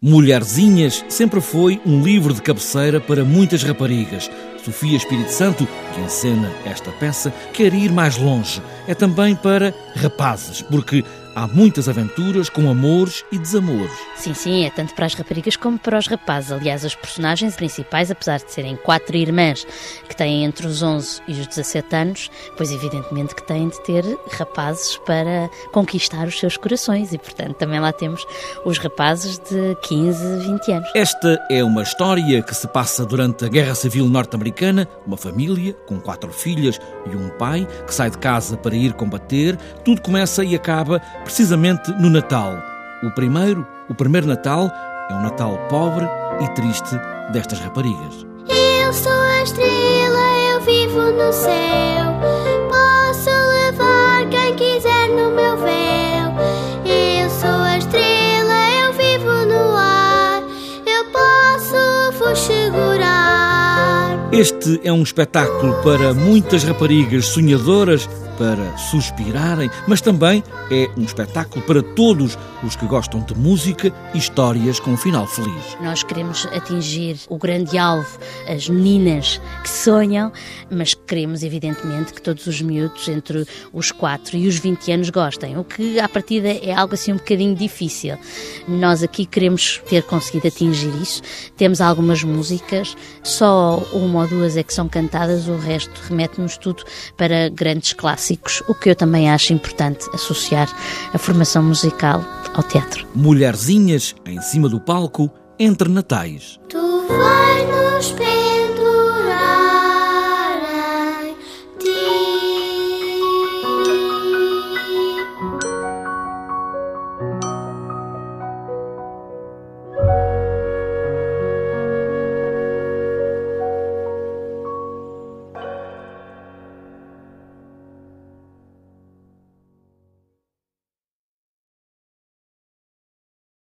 Mulherzinhas sempre foi um livro de cabeceira para muitas raparigas. Sofia Espírito Santo, que encena esta peça, quer ir mais longe. É também para rapazes, porque Há muitas aventuras com amores e desamores. Sim, sim, é tanto para as raparigas como para os rapazes. Aliás, as personagens principais, apesar de serem quatro irmãs que têm entre os 11 e os 17 anos, pois evidentemente que têm de ter rapazes para conquistar os seus corações e, portanto, também lá temos os rapazes de 15, 20 anos. Esta é uma história que se passa durante a Guerra Civil Norte-Americana, uma família com quatro filhas e um pai que sai de casa para ir combater. Tudo começa e acaba precisamente no Natal. O primeiro, o primeiro Natal, é um Natal pobre e triste destas raparigas. Eu sou a estrela, eu vivo no céu. Posso levar quem quiser no meu véu. Eu sou a estrela, eu vivo no ar. Eu posso vos segurar. Este é um espetáculo para muitas raparigas sonhadoras para suspirarem, mas também é um espetáculo para todos os que gostam de música e histórias com um final feliz. Nós queremos atingir o grande alvo, as meninas que sonham, mas queremos, evidentemente, que todos os miúdos entre os 4 e os 20 anos gostem, o que, à partida, é algo assim um bocadinho difícil. Nós aqui queremos ter conseguido atingir isso. Temos algumas músicas, só uma ou duas é que são cantadas, o resto remete-nos tudo para grandes clássicos clássicos, o que eu também acho importante associar a formação musical ao teatro. Mulherzinhas em cima do palco entre natais. Tu vais nos